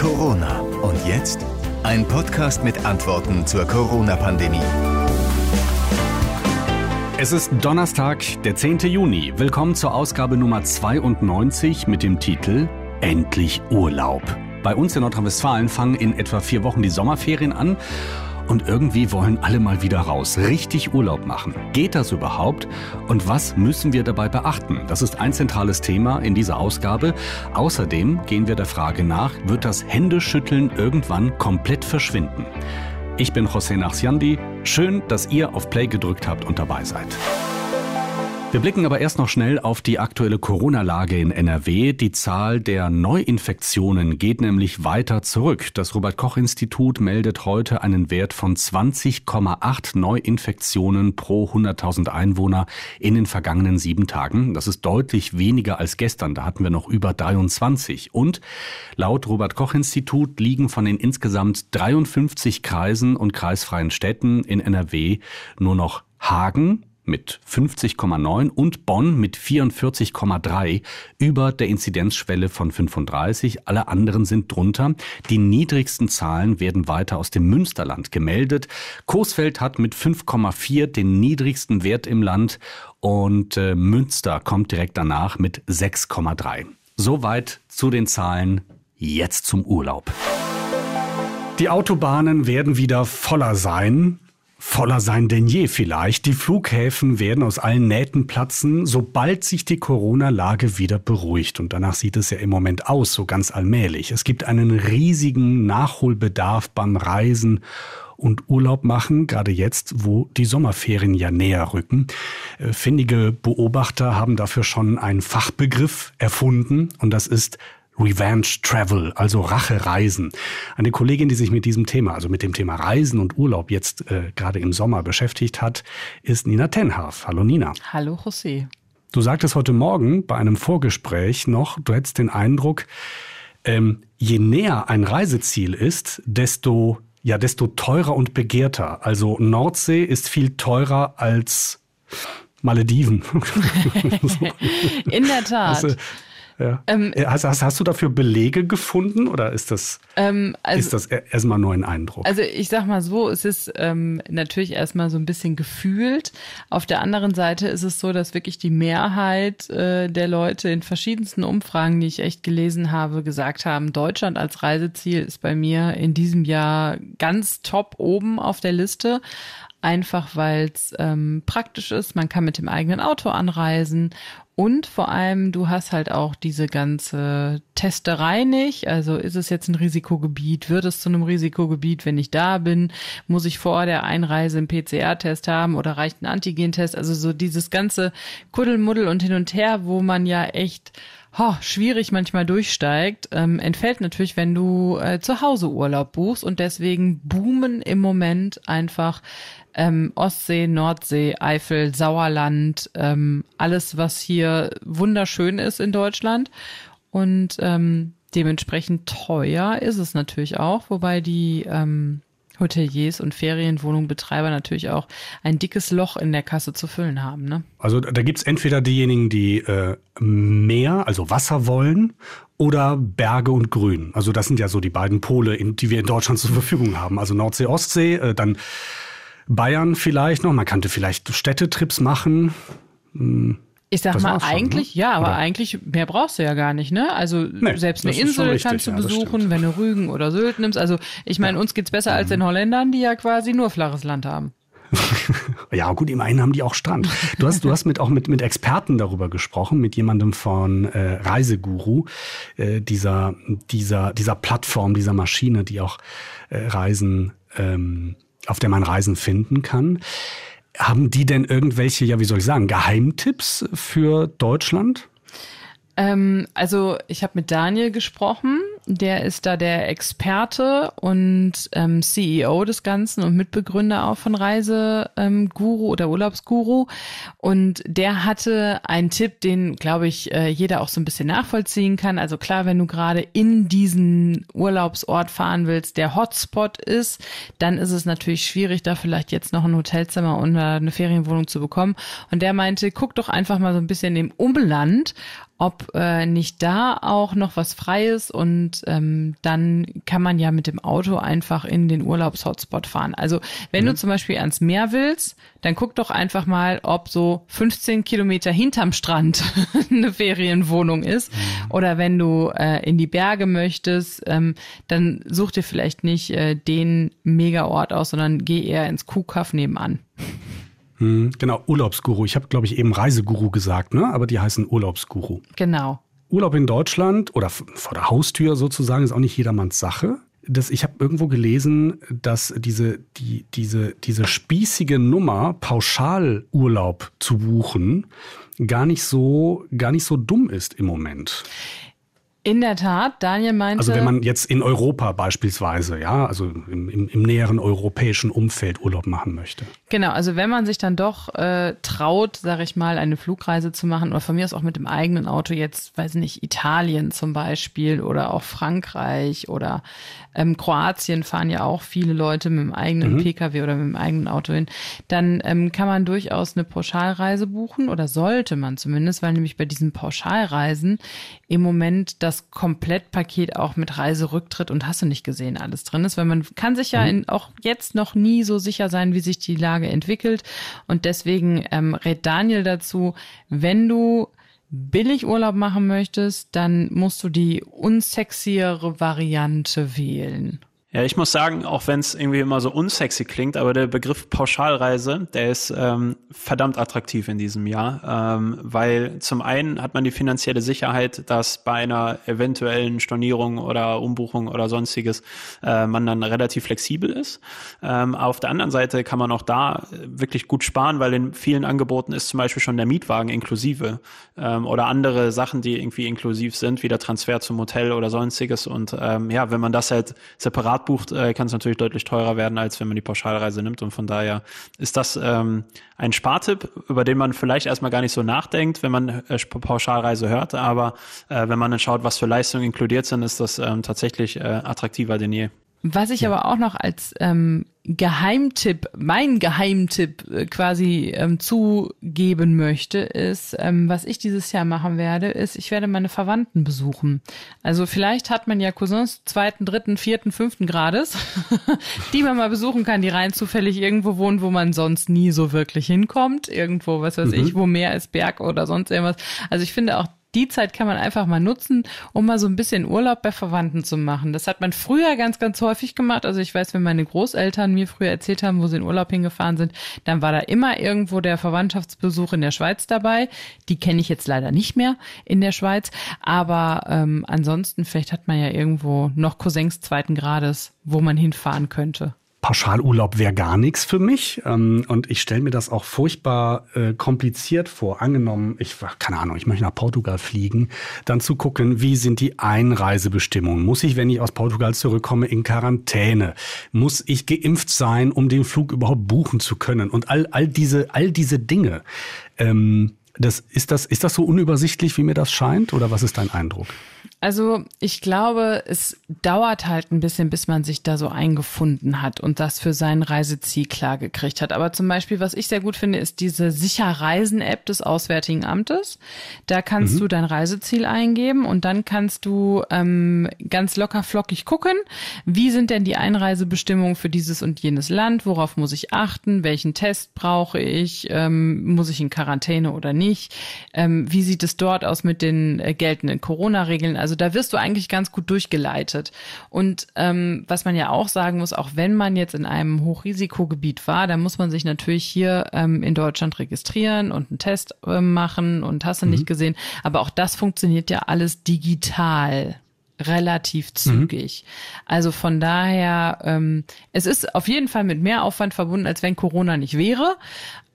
Corona. Und jetzt ein Podcast mit Antworten zur Corona-Pandemie. Es ist Donnerstag, der 10. Juni. Willkommen zur Ausgabe Nummer 92 mit dem Titel Endlich Urlaub. Bei uns in Nordrhein-Westfalen fangen in etwa vier Wochen die Sommerferien an und irgendwie wollen alle mal wieder raus, richtig Urlaub machen. Geht das überhaupt? Und was müssen wir dabei beachten? Das ist ein zentrales Thema in dieser Ausgabe. Außerdem gehen wir der Frage nach, wird das Händeschütteln irgendwann komplett verschwinden? Ich bin José Nachsiandi. Schön, dass ihr auf Play gedrückt habt und dabei seid. Wir blicken aber erst noch schnell auf die aktuelle Corona-Lage in NRW. Die Zahl der Neuinfektionen geht nämlich weiter zurück. Das Robert Koch Institut meldet heute einen Wert von 20,8 Neuinfektionen pro 100.000 Einwohner in den vergangenen sieben Tagen. Das ist deutlich weniger als gestern. Da hatten wir noch über 23. Und laut Robert Koch Institut liegen von den insgesamt 53 Kreisen und kreisfreien Städten in NRW nur noch Hagen, mit 50,9 und Bonn mit 44,3 über der Inzidenzschwelle von 35. Alle anderen sind drunter. Die niedrigsten Zahlen werden weiter aus dem Münsterland gemeldet. Coesfeld hat mit 5,4 den niedrigsten Wert im Land und äh, Münster kommt direkt danach mit 6,3. Soweit zu den Zahlen. Jetzt zum Urlaub. Die Autobahnen werden wieder voller sein voller sein denn je vielleicht. Die Flughäfen werden aus allen Nähten platzen, sobald sich die Corona-Lage wieder beruhigt. Und danach sieht es ja im Moment aus, so ganz allmählich. Es gibt einen riesigen Nachholbedarf beim Reisen und Urlaub machen, gerade jetzt, wo die Sommerferien ja näher rücken. Äh, findige Beobachter haben dafür schon einen Fachbegriff erfunden und das ist Revenge Travel, also Rachereisen. Eine Kollegin, die sich mit diesem Thema, also mit dem Thema Reisen und Urlaub jetzt äh, gerade im Sommer beschäftigt hat, ist Nina Tenhaf. Hallo Nina. Hallo José. Du sagtest heute Morgen bei einem Vorgespräch noch, du hättest den Eindruck, ähm, je näher ein Reiseziel ist, desto ja, desto teurer und begehrter. Also Nordsee ist viel teurer als Malediven. In der Tat. Also, ja. Ähm, äh, hast, hast, hast, du dafür Belege gefunden oder ist das, ähm, also, ist das erstmal nur ein Eindruck? Also ich sag mal so, es ist ähm, natürlich erstmal so ein bisschen gefühlt. Auf der anderen Seite ist es so, dass wirklich die Mehrheit äh, der Leute in verschiedensten Umfragen, die ich echt gelesen habe, gesagt haben, Deutschland als Reiseziel ist bei mir in diesem Jahr ganz top oben auf der Liste einfach weil es ähm, praktisch ist. Man kann mit dem eigenen Auto anreisen und vor allem, du hast halt auch diese ganze Testerei nicht. Also ist es jetzt ein Risikogebiet? Wird es zu einem Risikogebiet, wenn ich da bin? Muss ich vor der Einreise einen PCR-Test haben oder reicht ein Antigen-Test? Also so dieses ganze Kuddelmuddel und hin und her, wo man ja echt oh, schwierig manchmal durchsteigt, ähm, entfällt natürlich, wenn du äh, zu Hause Urlaub buchst und deswegen boomen im Moment einfach ähm, Ostsee, Nordsee, Eifel, Sauerland, ähm, alles, was hier wunderschön ist in Deutschland und ähm, dementsprechend teuer ist es natürlich auch, wobei die ähm, Hoteliers und Ferienwohnungbetreiber natürlich auch ein dickes Loch in der Kasse zu füllen haben. Ne? Also da gibt's entweder diejenigen, die äh, Meer, also Wasser wollen, oder Berge und Grün. Also das sind ja so die beiden Pole, in, die wir in Deutschland zur Verfügung haben. Also Nordsee, Ostsee, äh, dann Bayern vielleicht noch. Man könnte vielleicht Städtetrips machen. Hm. Ich sag das mal, eigentlich, schon, ne? ja, aber oder? eigentlich mehr brauchst du ja gar nicht, ne? Also nee, selbst eine Insel richtig, kannst du ja, besuchen, wenn du Rügen oder Sylt nimmst. Also ich meine, ja. uns geht's besser mhm. als den Holländern, die ja quasi nur flaches Land haben. ja, gut, immerhin haben die auch Strand. Du hast, du hast mit, auch mit, mit Experten darüber gesprochen, mit jemandem von äh, Reiseguru, äh, dieser, dieser, dieser Plattform, dieser Maschine, die auch äh, Reisen, ähm, auf der man Reisen finden kann. Haben die denn irgendwelche, ja, wie soll ich sagen, Geheimtipps für Deutschland? Ähm, also ich habe mit Daniel gesprochen, der ist da der Experte und ähm, CEO des Ganzen und Mitbegründer auch von Reiseguru ähm, oder Urlaubsguru. Und der hatte einen Tipp, den, glaube ich, äh, jeder auch so ein bisschen nachvollziehen kann. Also klar, wenn du gerade in diesen Urlaubsort fahren willst, der Hotspot ist, dann ist es natürlich schwierig, da vielleicht jetzt noch ein Hotelzimmer oder eine Ferienwohnung zu bekommen. Und der meinte, guck doch einfach mal so ein bisschen im Umland, ob äh, nicht da auch noch was frei ist und ähm, dann kann man ja mit dem Auto einfach in den Urlaubshotspot fahren. Also wenn mhm. du zum Beispiel ans Meer willst, dann guck doch einfach mal, ob so 15 Kilometer hinterm Strand eine Ferienwohnung ist. Mhm. Oder wenn du äh, in die Berge möchtest, ähm, dann such dir vielleicht nicht äh, den Megaort aus, sondern geh eher ins Kuhkaff nebenan. Hm, genau, Urlaubsguru. Ich habe, glaube ich, eben Reiseguru gesagt, ne? aber die heißen Urlaubsguru. Genau. Urlaub in Deutschland oder vor der Haustür sozusagen ist auch nicht jedermanns Sache. Das, ich habe irgendwo gelesen, dass diese, die, diese, diese spießige Nummer, Pauschalurlaub zu buchen, gar nicht so, gar nicht so dumm ist im Moment. In der Tat, Daniel meinte. Also wenn man jetzt in Europa beispielsweise, ja, also im, im, im näheren europäischen Umfeld Urlaub machen möchte. Genau, also wenn man sich dann doch äh, traut, sage ich mal, eine Flugreise zu machen oder von mir aus auch mit dem eigenen Auto jetzt, weiß nicht, Italien zum Beispiel oder auch Frankreich oder ähm, Kroatien fahren ja auch viele Leute mit dem eigenen mhm. Pkw oder mit dem eigenen Auto hin, dann ähm, kann man durchaus eine Pauschalreise buchen oder sollte man zumindest, weil nämlich bei diesen Pauschalreisen im Moment das Komplettpaket auch mit Reiserücktritt und hast du nicht gesehen alles drin ist, weil man kann sich ja mhm. in, auch jetzt noch nie so sicher sein, wie sich die Lage entwickelt. Und deswegen ähm, rät Daniel dazu, wenn du billig Urlaub machen möchtest, dann musst du die unsexiere Variante wählen. Ja, ich muss sagen, auch wenn es irgendwie immer so unsexy klingt, aber der Begriff Pauschalreise, der ist ähm, verdammt attraktiv in diesem Jahr, ähm, weil zum einen hat man die finanzielle Sicherheit, dass bei einer eventuellen Stornierung oder Umbuchung oder sonstiges äh, man dann relativ flexibel ist. Ähm, auf der anderen Seite kann man auch da wirklich gut sparen, weil in vielen Angeboten ist zum Beispiel schon der Mietwagen inklusive ähm, oder andere Sachen, die irgendwie inklusiv sind, wie der Transfer zum Hotel oder sonstiges. Und ähm, ja, wenn man das halt separat separat bucht, äh, kann es natürlich deutlich teurer werden, als wenn man die Pauschalreise nimmt. Und von daher ist das ähm, ein Spartipp, über den man vielleicht erstmal gar nicht so nachdenkt, wenn man äh, Pauschalreise hört. Aber äh, wenn man dann schaut, was für Leistungen inkludiert sind, ist das ähm, tatsächlich äh, attraktiver denn je. Was ich ja. aber auch noch als ähm, Geheimtipp, mein Geheimtipp äh, quasi ähm, zugeben möchte, ist, ähm, was ich dieses Jahr machen werde, ist, ich werde meine Verwandten besuchen. Also vielleicht hat man ja Cousins zweiten, dritten, vierten, fünften Grades, die man mal besuchen kann, die rein zufällig irgendwo wohnen, wo man sonst nie so wirklich hinkommt. Irgendwo, was weiß mhm. ich, wo mehr ist Berg oder sonst irgendwas. Also ich finde auch die Zeit kann man einfach mal nutzen, um mal so ein bisschen Urlaub bei Verwandten zu machen. Das hat man früher ganz, ganz häufig gemacht. Also ich weiß, wenn meine Großeltern mir früher erzählt haben, wo sie in Urlaub hingefahren sind, dann war da immer irgendwo der Verwandtschaftsbesuch in der Schweiz dabei. Die kenne ich jetzt leider nicht mehr in der Schweiz. Aber ähm, ansonsten, vielleicht hat man ja irgendwo noch Cousins zweiten Grades, wo man hinfahren könnte. Pauschalurlaub wäre gar nichts für mich. Ähm, und ich stelle mir das auch furchtbar äh, kompliziert vor. Angenommen, ich, keine Ahnung, ich möchte nach Portugal fliegen, dann zu gucken, wie sind die Einreisebestimmungen? Muss ich, wenn ich aus Portugal zurückkomme, in Quarantäne? Muss ich geimpft sein, um den Flug überhaupt buchen zu können? Und all, all diese, all diese Dinge. Ähm, das, ist, das, ist das so unübersichtlich, wie mir das scheint? Oder was ist dein Eindruck? Also ich glaube, es dauert halt ein bisschen, bis man sich da so eingefunden hat und das für sein Reiseziel klar gekriegt hat. Aber zum Beispiel, was ich sehr gut finde, ist diese Sicher-Reisen-App des Auswärtigen Amtes. Da kannst mhm. du dein Reiseziel eingeben und dann kannst du ähm, ganz locker flockig gucken, wie sind denn die Einreisebestimmungen für dieses und jenes Land, worauf muss ich achten, welchen Test brauche ich, ähm, muss ich in Quarantäne oder nicht, ähm, wie sieht es dort aus mit den äh, geltenden Corona-Regeln. Also also da wirst du eigentlich ganz gut durchgeleitet. Und ähm, was man ja auch sagen muss, auch wenn man jetzt in einem Hochrisikogebiet war, dann muss man sich natürlich hier ähm, in Deutschland registrieren und einen Test äh, machen und hast du mhm. nicht gesehen. Aber auch das funktioniert ja alles digital relativ mhm. zügig. Mhm. Also von daher, ähm, es ist auf jeden Fall mit mehr Aufwand verbunden, als wenn Corona nicht wäre.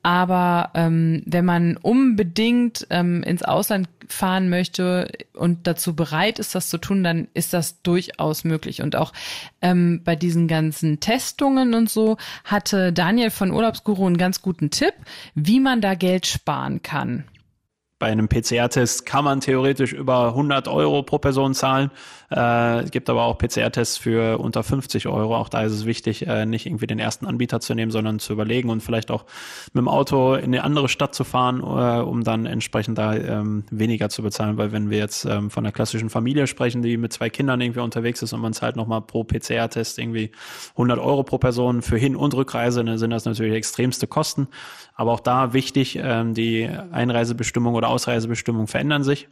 Aber ähm, wenn man unbedingt ähm, ins Ausland fahren möchte und dazu bereit ist, das zu tun, dann ist das durchaus möglich. Und auch ähm, bei diesen ganzen Testungen und so hatte Daniel von Urlaubsguru einen ganz guten Tipp, wie man da Geld sparen kann. Bei einem PCR-Test kann man theoretisch über 100 Euro pro Person zahlen. Äh, es gibt aber auch PCR-Tests für unter 50 Euro. Auch da ist es wichtig, äh, nicht irgendwie den ersten Anbieter zu nehmen, sondern zu überlegen und vielleicht auch mit dem Auto in eine andere Stadt zu fahren, äh, um dann entsprechend da ähm, weniger zu bezahlen. Weil wenn wir jetzt ähm, von einer klassischen Familie sprechen, die mit zwei Kindern irgendwie unterwegs ist und man zahlt nochmal pro PCR-Test irgendwie 100 Euro pro Person für Hin- und Rückreise, dann sind das natürlich extremste Kosten. Aber auch da wichtig, ähm, die Einreisebestimmung oder Ausreisebestimmung verändern sich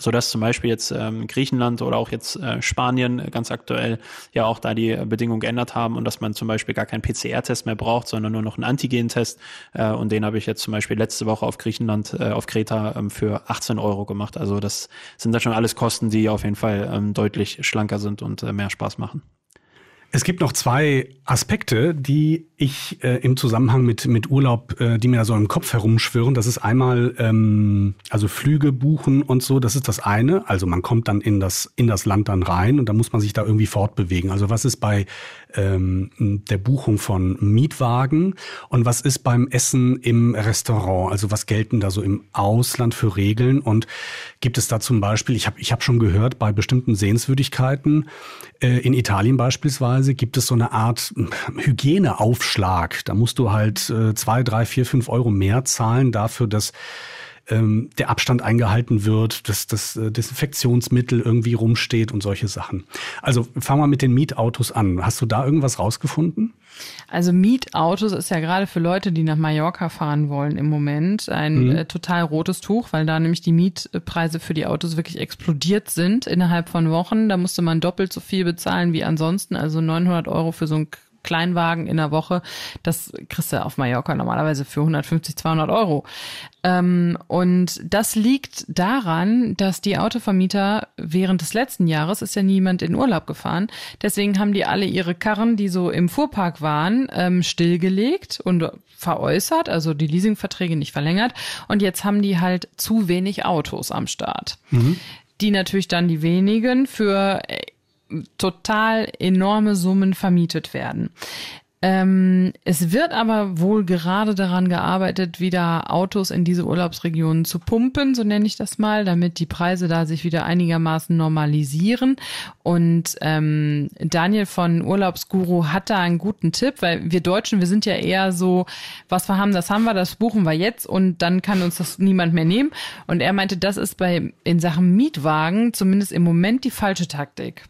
so dass zum Beispiel jetzt ähm, Griechenland oder auch jetzt äh, Spanien ganz aktuell ja auch da die Bedingungen geändert haben und dass man zum Beispiel gar keinen PCR-Test mehr braucht, sondern nur noch einen Antigen-Test. Äh, und den habe ich jetzt zum Beispiel letzte Woche auf Griechenland, äh, auf Kreta ähm, für 18 Euro gemacht. Also das sind da schon alles Kosten, die auf jeden Fall ähm, deutlich schlanker sind und äh, mehr Spaß machen. Es gibt noch zwei Aspekte, die ich äh, im Zusammenhang mit, mit Urlaub, äh, die mir da so im Kopf herumschwirren. Das ist einmal, ähm, also Flüge buchen und so, das ist das eine. Also man kommt dann in das, in das Land dann rein und da muss man sich da irgendwie fortbewegen. Also was ist bei ähm, der Buchung von Mietwagen und was ist beim Essen im Restaurant? Also was gelten da so im Ausland für Regeln und gibt es da zum Beispiel, ich habe ich hab schon gehört, bei bestimmten Sehenswürdigkeiten äh, in Italien beispielsweise gibt es so eine Art Hygieneaufschlag. Da musst du halt äh, zwei, drei, vier, fünf Euro mehr zahlen dafür, dass ähm, der Abstand eingehalten wird, dass das äh, Desinfektionsmittel irgendwie rumsteht und solche Sachen. Also fang mal mit den Mietautos an. Hast du da irgendwas rausgefunden? Also Mietautos ist ja gerade für Leute, die nach Mallorca fahren wollen im Moment ein mhm. äh, total rotes Tuch, weil da nämlich die Mietpreise für die Autos wirklich explodiert sind innerhalb von Wochen. Da musste man doppelt so viel bezahlen wie ansonsten, also 900 Euro für so ein Kleinwagen in der Woche, das kriegst du auf Mallorca normalerweise für 150, 200 Euro. Ähm, und das liegt daran, dass die Autovermieter während des letzten Jahres ist ja niemand in Urlaub gefahren. Deswegen haben die alle ihre Karren, die so im Fuhrpark waren, ähm, stillgelegt und veräußert, also die Leasingverträge nicht verlängert. Und jetzt haben die halt zu wenig Autos am Start. Mhm. Die natürlich dann die wenigen für total enorme Summen vermietet werden. Ähm, es wird aber wohl gerade daran gearbeitet, wieder Autos in diese Urlaubsregionen zu pumpen, so nenne ich das mal, damit die Preise da sich wieder einigermaßen normalisieren. Und ähm, Daniel von Urlaubsguru hat da einen guten Tipp, weil wir Deutschen, wir sind ja eher so, was wir haben, das haben wir, das buchen wir jetzt und dann kann uns das niemand mehr nehmen. Und er meinte, das ist bei in Sachen Mietwagen zumindest im Moment die falsche Taktik.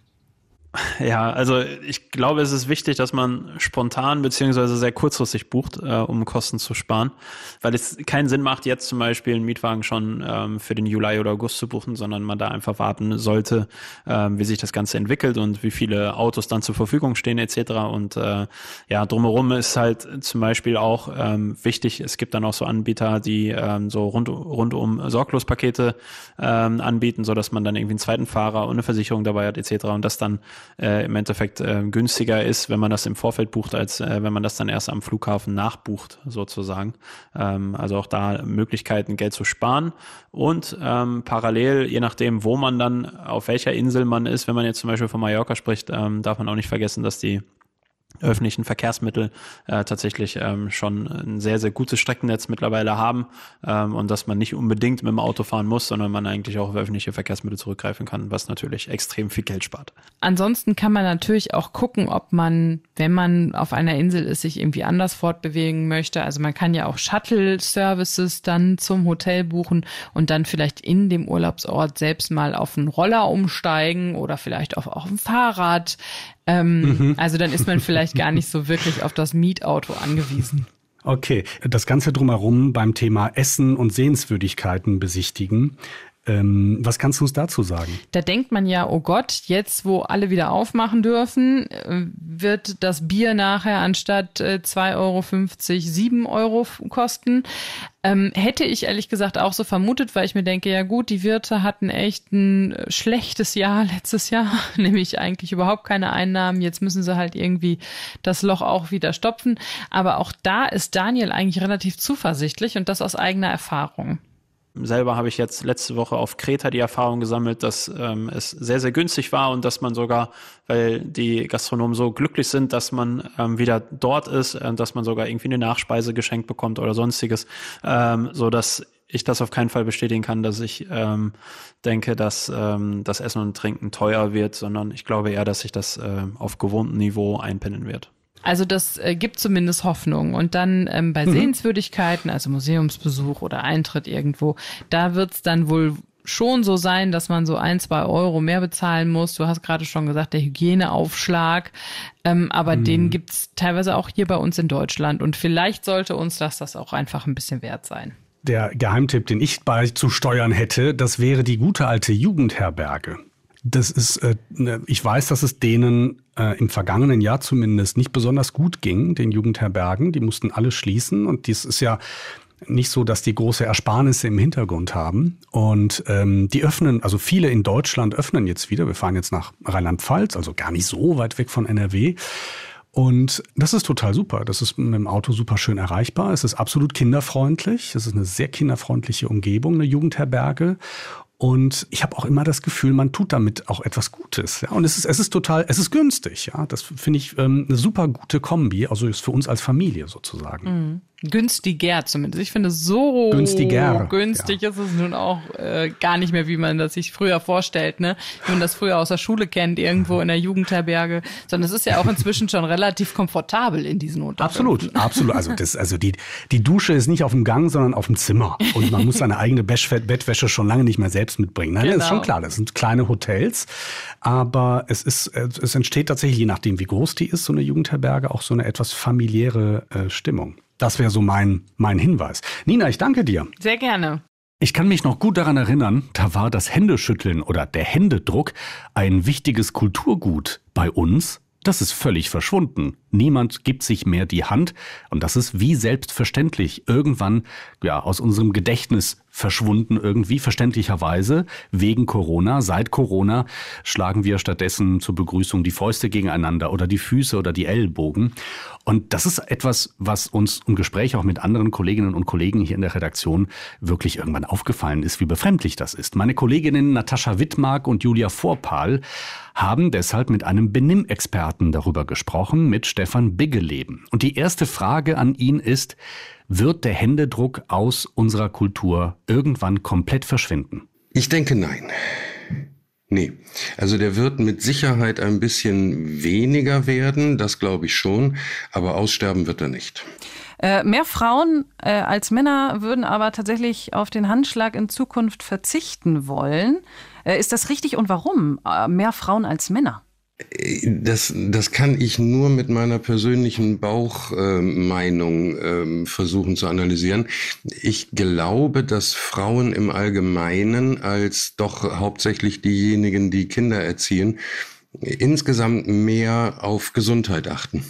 Ja, also ich glaube, es ist wichtig, dass man spontan beziehungsweise sehr kurzfristig bucht, äh, um Kosten zu sparen, weil es keinen Sinn macht, jetzt zum Beispiel einen Mietwagen schon ähm, für den Juli oder August zu buchen, sondern man da einfach warten sollte, ähm, wie sich das Ganze entwickelt und wie viele Autos dann zur Verfügung stehen etc. Und äh, ja, drumherum ist halt zum Beispiel auch ähm, wichtig, es gibt dann auch so Anbieter, die ähm, so rund, rundum Sorglospakete ähm, anbieten, so dass man dann irgendwie einen zweiten Fahrer und eine Versicherung dabei hat etc. und das dann äh, im Endeffekt äh, günstiger ist, wenn man das im Vorfeld bucht, als äh, wenn man das dann erst am Flughafen nachbucht, sozusagen. Ähm, also auch da Möglichkeiten, Geld zu sparen und ähm, parallel, je nachdem, wo man dann, auf welcher Insel man ist, wenn man jetzt zum Beispiel von Mallorca spricht, ähm, darf man auch nicht vergessen, dass die öffentlichen Verkehrsmittel äh, tatsächlich ähm, schon ein sehr, sehr gutes Streckennetz mittlerweile haben ähm, und dass man nicht unbedingt mit dem Auto fahren muss, sondern man eigentlich auch auf öffentliche Verkehrsmittel zurückgreifen kann, was natürlich extrem viel Geld spart. Ansonsten kann man natürlich auch gucken, ob man, wenn man auf einer Insel ist, sich irgendwie anders fortbewegen möchte. Also man kann ja auch Shuttle-Services dann zum Hotel buchen und dann vielleicht in dem Urlaubsort selbst mal auf einen Roller umsteigen oder vielleicht auch auf ein Fahrrad. Ähm, mhm. Also dann ist man vielleicht gar nicht so wirklich auf das Mietauto angewiesen. Okay, das Ganze drumherum beim Thema Essen und Sehenswürdigkeiten besichtigen. Ähm, was kannst du uns dazu sagen? Da denkt man ja, oh Gott, jetzt wo alle wieder aufmachen dürfen, äh, wird das Bier nachher anstatt äh, 2,50 Euro 7 Euro kosten. Ähm, hätte ich ehrlich gesagt auch so vermutet, weil ich mir denke, ja gut, die Wirte hatten echt ein äh, schlechtes Jahr letztes Jahr, nämlich eigentlich überhaupt keine Einnahmen. Jetzt müssen sie halt irgendwie das Loch auch wieder stopfen. Aber auch da ist Daniel eigentlich relativ zuversichtlich und das aus eigener Erfahrung selber habe ich jetzt letzte Woche auf Kreta die Erfahrung gesammelt, dass ähm, es sehr, sehr günstig war und dass man sogar, weil die Gastronomen so glücklich sind, dass man ähm, wieder dort ist, äh, dass man sogar irgendwie eine Nachspeise geschenkt bekommt oder sonstiges, ähm, so dass ich das auf keinen Fall bestätigen kann, dass ich ähm, denke, dass ähm, das Essen und Trinken teuer wird, sondern ich glaube eher, dass sich das äh, auf gewohntem Niveau einpendeln wird. Also das äh, gibt zumindest Hoffnung. Und dann ähm, bei mhm. Sehenswürdigkeiten, also Museumsbesuch oder Eintritt irgendwo, da wird's dann wohl schon so sein, dass man so ein, zwei Euro mehr bezahlen muss. Du hast gerade schon gesagt, der Hygieneaufschlag. Ähm, aber mhm. den gibt's teilweise auch hier bei uns in Deutschland. Und vielleicht sollte uns das das auch einfach ein bisschen wert sein. Der Geheimtipp, den ich beizusteuern hätte, das wäre die gute alte Jugendherberge. Das ist, äh, ne, ich weiß, dass es denen äh, im vergangenen Jahr zumindest nicht besonders gut ging, den Jugendherbergen. Die mussten alle schließen und dies ist ja nicht so, dass die große Ersparnisse im Hintergrund haben. Und ähm, die öffnen, also viele in Deutschland öffnen jetzt wieder. Wir fahren jetzt nach Rheinland-Pfalz, also gar nicht so weit weg von NRW. Und das ist total super. Das ist mit dem Auto super schön erreichbar. Es ist absolut kinderfreundlich. Es ist eine sehr kinderfreundliche Umgebung, eine Jugendherberge. Und ich habe auch immer das Gefühl, man tut damit auch etwas Gutes. Ja? Und es ist, es ist total, es ist günstig. Ja, das finde ich ähm, eine super gute Kombi. Also ist für uns als Familie sozusagen. Mhm. Günstiger zumindest. Ich finde, so Günstiger, günstig ja. ist es nun auch äh, gar nicht mehr, wie man das sich früher vorstellt, ne? Wie man das früher aus der Schule kennt, irgendwo in der Jugendherberge. Sondern es ist ja auch inzwischen schon relativ komfortabel in diesen Unterkünften. Absolut, absolut. Also das, also die, die Dusche ist nicht auf dem Gang, sondern auf dem Zimmer. Und man muss seine eigene Bettwäsche schon lange nicht mehr selbst mitbringen. Nein, genau. das ist schon genau. klar. Das sind kleine Hotels. Aber es ist, es entsteht tatsächlich, je nachdem, wie groß die ist, so eine Jugendherberge, auch so eine etwas familiäre äh, Stimmung. Das wäre so mein, mein Hinweis. Nina, ich danke dir. Sehr gerne. Ich kann mich noch gut daran erinnern, da war das Händeschütteln oder der Händedruck ein wichtiges Kulturgut bei uns. Das ist völlig verschwunden. Niemand gibt sich mehr die Hand und das ist wie selbstverständlich irgendwann ja aus unserem Gedächtnis verschwunden irgendwie verständlicherweise wegen Corona. Seit Corona schlagen wir stattdessen zur Begrüßung die Fäuste gegeneinander oder die Füße oder die Ellbogen. Und das ist etwas, was uns im Gespräch auch mit anderen Kolleginnen und Kollegen hier in der Redaktion wirklich irgendwann aufgefallen ist, wie befremdlich das ist. Meine Kolleginnen Natascha Wittmark und Julia Vorpal haben deshalb mit einem Benimmexperten darüber gesprochen, mit Stefan Biggeleben. Und die erste Frage an ihn ist, wird der Händedruck aus unserer Kultur irgendwann komplett verschwinden? Ich denke nein. Nee, also der wird mit Sicherheit ein bisschen weniger werden, das glaube ich schon, aber aussterben wird er nicht. Äh, mehr Frauen äh, als Männer würden aber tatsächlich auf den Handschlag in Zukunft verzichten wollen. Äh, ist das richtig und warum? Äh, mehr Frauen als Männer? Das, das kann ich nur mit meiner persönlichen Bauchmeinung äh, äh, versuchen zu analysieren. Ich glaube, dass Frauen im Allgemeinen als doch hauptsächlich diejenigen, die Kinder erziehen, insgesamt mehr auf Gesundheit achten.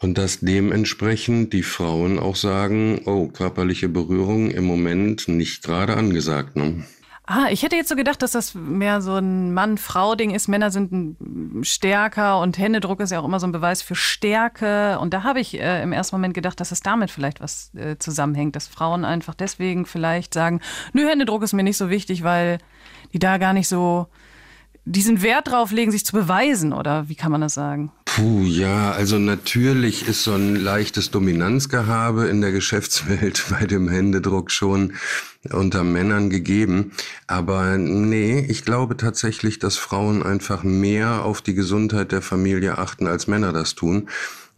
Und dass dementsprechend die Frauen auch sagen, oh, körperliche Berührung im Moment nicht gerade angesagt. Ne? Ah, ich hätte jetzt so gedacht, dass das mehr so ein Mann-Frau-Ding ist. Männer sind stärker und Händedruck ist ja auch immer so ein Beweis für Stärke. Und da habe ich äh, im ersten Moment gedacht, dass es damit vielleicht was äh, zusammenhängt, dass Frauen einfach deswegen vielleicht sagen, nö, Händedruck ist mir nicht so wichtig, weil die da gar nicht so diesen Wert drauf legen, sich zu beweisen, oder wie kann man das sagen? Puh, ja, also natürlich ist so ein leichtes Dominanzgehabe in der Geschäftswelt bei dem Händedruck schon unter Männern gegeben. Aber nee, ich glaube tatsächlich, dass Frauen einfach mehr auf die Gesundheit der Familie achten, als Männer das tun.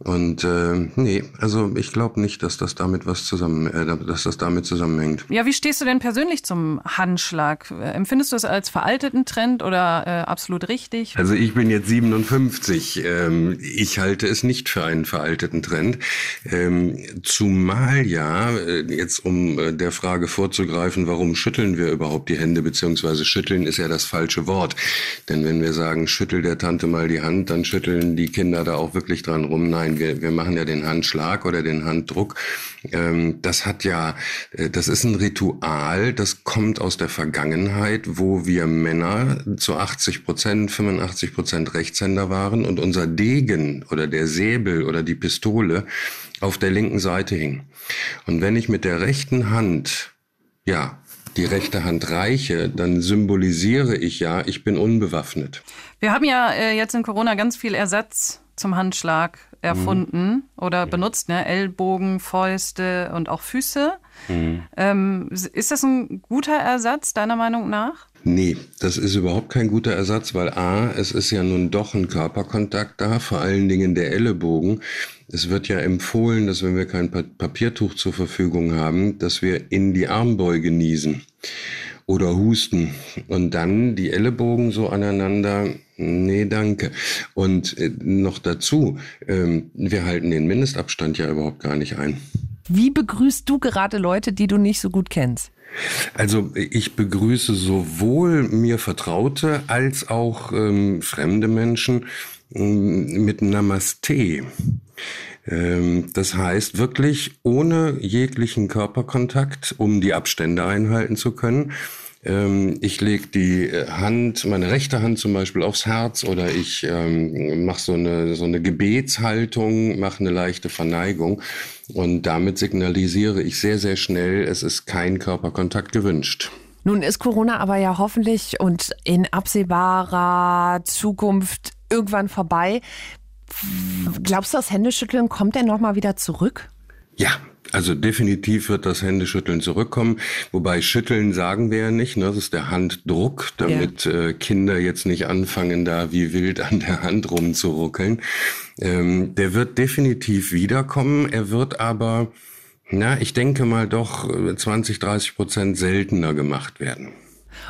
Und äh, nee, also ich glaube nicht, dass das damit was zusammen, äh, dass das damit zusammenhängt. Ja, wie stehst du denn persönlich zum Handschlag? Empfindest du es als veralteten Trend oder äh, absolut richtig? Also ich bin jetzt 57. Ähm, ich halte es nicht für einen veralteten Trend. Ähm, zumal ja, äh, jetzt um äh, der Frage vorzugreifen, warum schütteln wir überhaupt die Hände, beziehungsweise schütteln ist ja das falsche Wort. Denn wenn wir sagen, schüttel der Tante mal die Hand, dann schütteln die Kinder da auch wirklich dran rum. Nein, Wir, wir machen ja den Handschlag oder den Handdruck. Ähm, das hat ja, äh, das ist ein Ritual, das kommt aus der Vergangenheit, wo wir Männer zu 80 Prozent, 85 Prozent Rechtshänder waren und unser Degen oder der Säbel oder die Pistole auf der linken Seite hing. Und wenn ich mit der rechten Hand, ja, die rechte Hand reiche, dann symbolisiere ich ja, ich bin unbewaffnet. Wir haben ja äh, jetzt in Corona ganz viel Ersatz zum Handschlag erfunden mhm. oder benutzt, ne? Ellbogen, Fäuste und auch Füße. Mhm. Ähm, ist das ein guter Ersatz deiner Meinung nach? Nee, das ist überhaupt kein guter Ersatz, weil A, es ist ja nun doch ein Körperkontakt da, vor allen Dingen der Ellenbogen. Es wird ja empfohlen, dass wenn wir kein Papiertuch zur Verfügung haben, dass wir in die Armbeuge niesen oder husten und dann die Ellenbogen so aneinander. Nee, danke. Und äh, noch dazu, ähm, wir halten den Mindestabstand ja überhaupt gar nicht ein. Wie begrüßt du gerade Leute, die du nicht so gut kennst? Also ich begrüße sowohl mir Vertraute als auch ähm, fremde Menschen ähm, mit Namaste. Ähm, das heißt wirklich ohne jeglichen Körperkontakt, um die Abstände einhalten zu können. Ähm, ich lege die äh, Hand, meine rechte Hand zum Beispiel aufs Herz oder ich ähm, mache so eine, so eine Gebetshaltung, mache eine leichte Verneigung und damit signalisiere ich sehr, sehr schnell, es ist kein Körperkontakt gewünscht. Nun ist Corona aber ja hoffentlich und in absehbarer Zukunft irgendwann vorbei. Glaubst du, das Händeschütteln kommt denn nochmal wieder zurück? Ja, also definitiv wird das Händeschütteln zurückkommen. Wobei Schütteln sagen wir ja nicht. Ne? Das ist der Handdruck, damit ja. äh, Kinder jetzt nicht anfangen, da wie wild an der Hand rumzuruckeln. Ähm, der wird definitiv wiederkommen. Er wird aber, na, ich denke mal doch 20, äh, 30 Prozent seltener gemacht werden.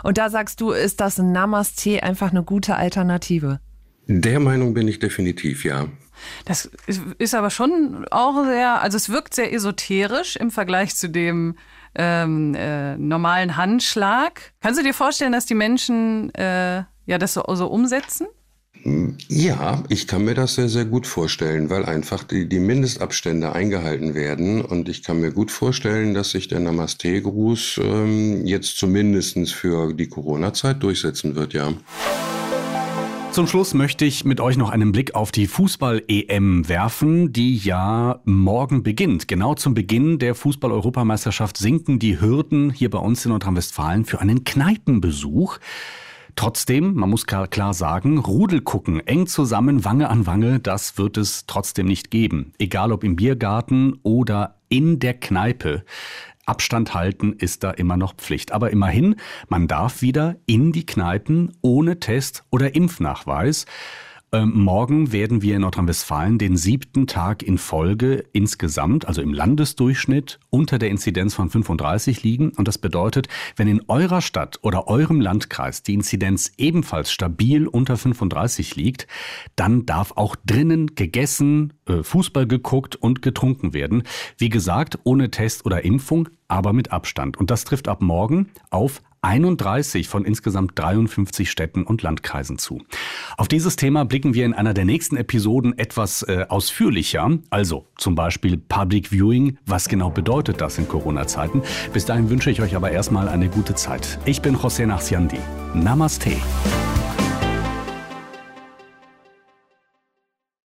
Und da sagst du, ist das Namaste einfach eine gute Alternative? Der Meinung bin ich definitiv, ja. Das ist aber schon auch sehr, also es wirkt sehr esoterisch im Vergleich zu dem ähm, äh, normalen Handschlag. Kannst du dir vorstellen, dass die Menschen äh, ja das so, so umsetzen? Ja, ich kann mir das sehr, sehr gut vorstellen, weil einfach die, die Mindestabstände eingehalten werden. Und ich kann mir gut vorstellen, dass sich der Namaste-Gruß ähm, jetzt zumindest für die Corona-Zeit durchsetzen wird, ja. Zum Schluss möchte ich mit euch noch einen Blick auf die Fußball-EM werfen, die ja morgen beginnt. Genau zum Beginn der Fußball-Europameisterschaft sinken die Hürden hier bei uns in Nordrhein-Westfalen für einen Kneipenbesuch. Trotzdem, man muss klar, sagen, Rudelgucken eng zusammen, Wange an Wange, das wird es trotzdem nicht geben. Egal ob im Biergarten oder in der Kneipe. Abstand halten ist da immer noch Pflicht. Aber immerhin, man darf wieder in die Kneipen ohne Test oder Impfnachweis. Ähm, morgen werden wir in Nordrhein-Westfalen den siebten Tag in Folge insgesamt, also im Landesdurchschnitt, unter der Inzidenz von 35 liegen. Und das bedeutet, wenn in eurer Stadt oder eurem Landkreis die Inzidenz ebenfalls stabil unter 35 liegt, dann darf auch drinnen gegessen, äh, Fußball geguckt und getrunken werden. Wie gesagt, ohne Test oder Impfung, aber mit Abstand. Und das trifft ab morgen auf 31 von insgesamt 53 Städten und Landkreisen zu. Auf dieses Thema blicken wir in einer der nächsten Episoden etwas äh, ausführlicher. Also zum Beispiel Public Viewing. Was genau bedeutet das in Corona-Zeiten? Bis dahin wünsche ich euch aber erstmal eine gute Zeit. Ich bin José Nachsiandi. Namaste.